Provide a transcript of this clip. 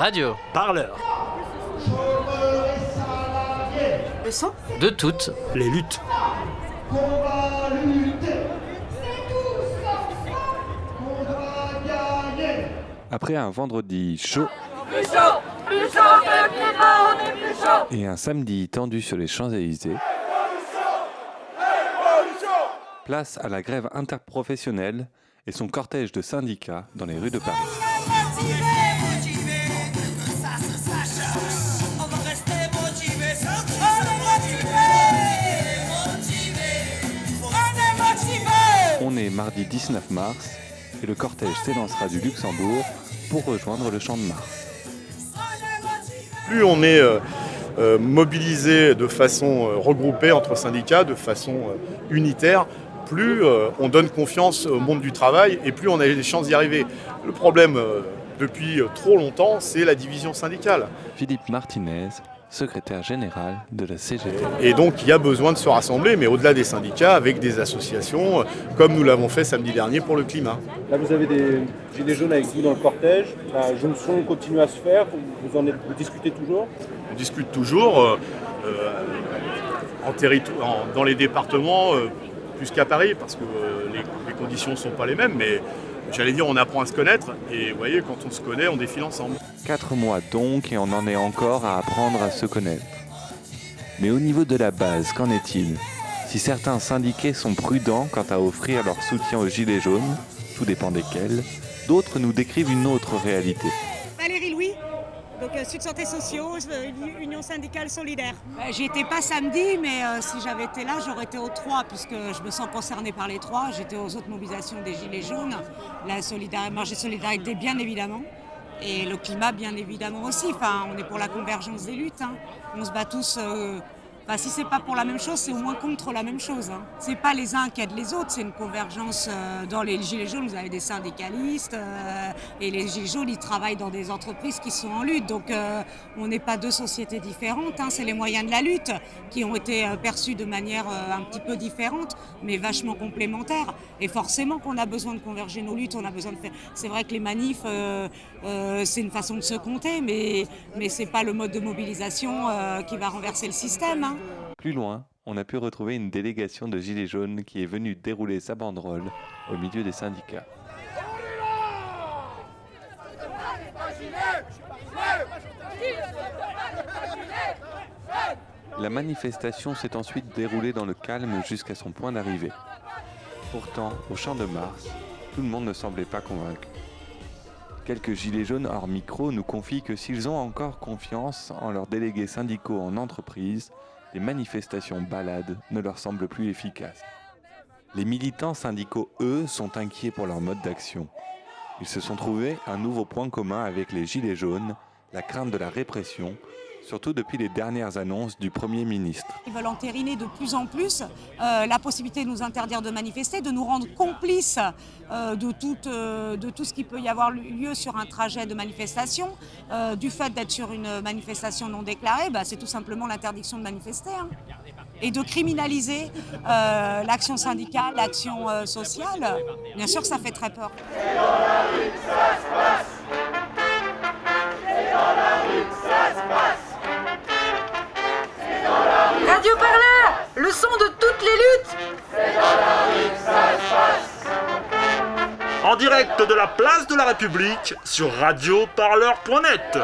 Radio. Parleur. Le son De toutes. Les luttes. Après un vendredi chaud et un samedi tendu sur les Champs-Élysées, place à la grève interprofessionnelle et son cortège de syndicats dans les rues de Paris. Mardi 19 mars et le cortège s'élancera du Luxembourg pour rejoindre le Champ de Mars. Plus on est euh, euh, mobilisé de façon euh, regroupée entre syndicats, de façon euh, unitaire, plus on donne confiance au monde du travail et plus on a les chances d'y arriver. Le problème depuis trop longtemps, c'est la division syndicale. Philippe Martinez, secrétaire général de la CGT. Et donc il y a besoin de se rassembler, mais au-delà des syndicats, avec des associations, euh, comme nous l'avons fait samedi dernier pour le climat. Là, vous avez des gilets jaunes avec vous dans le cortège. La jeune son continue à se faire. Vous, en êtes, vous discutez toujours? On discute toujours euh, euh, en dans les départements euh, plus qu'à Paris, parce que euh, les, les conditions ne sont pas les mêmes, mais j'allais dire on apprend à se connaître, et vous voyez, quand on se connaît, on défile ensemble. Quatre mois donc et on en est encore à apprendre à se connaître. Mais au niveau de la base, qu'en est-il? Si certains syndiqués sont prudents quant à offrir leur soutien aux Gilets jaunes, tout dépend desquels, d'autres nous décrivent une autre réalité. Valérie Louis, donc euh, Sud Santé Sociaux, euh, Union syndicale solidaire. Euh, J'y étais pas samedi, mais euh, si j'avais été là, j'aurais été aux trois, puisque je me sens concernée par les trois. J'étais aux autres mobilisations des Gilets jaunes, la solidarité, marche de solidarité bien évidemment, et le climat bien évidemment aussi. Enfin, on est pour la convergence des luttes. hein. On se bat tous. euh, enfin, si c'est pas pour la même chose, c'est au moins contre la même chose. Hein. C'est pas les uns qui aident les autres, c'est une convergence. euh, dans les Gilets jaunes, vous avez des syndicalistes, euh, et les Gilets jaunes, ils travaillent dans des entreprises qui sont en lutte. Donc, euh, on n'est pas deux sociétés différentes. hein. C'est les moyens de la lutte qui ont été perçus de manière un petit peu différente, mais vachement complémentaires. Et forcément qu'on a besoin de converger nos luttes. On a besoin de faire. C'est vrai que les manifs, c'est une façon de se compter, mais mais c'est pas le mode de mobilisation qui va renverser le système. hein. Plus loin, on a pu retrouver une délégation de Gilets jaunes qui est venue dérouler sa banderole au milieu des syndicats. La manifestation s'est ensuite déroulée dans le calme jusqu'à son point d'arrivée. Pourtant, au Champ de Mars, tout le monde ne semblait pas convaincu. Quelques gilets jaunes hors micro nous confient que s'ils ont encore confiance en leurs délégués syndicaux en entreprise, les manifestations balades ne leur semblent plus efficaces. Les militants syndicaux, eux, sont inquiets pour leur mode d'action. Ils se sont trouvés un nouveau point commun avec les gilets jaunes, la crainte de la répression, surtout depuis les dernières annonces du Premier ministre. Ils veulent entériner de plus en plus euh, la possibilité de nous interdire de manifester, de nous rendre complices euh, de, tout, euh, de tout ce qui peut y avoir lieu sur un trajet de manifestation. Du fait d'être sur une manifestation non déclarée, bah, c'est tout simplement l'interdiction de manifester. hein. Et de criminaliser l'action syndicale, l'action sociale, bien sûr que ça fait très peur. Radio En direct de la place de la République sur radioparleur.net.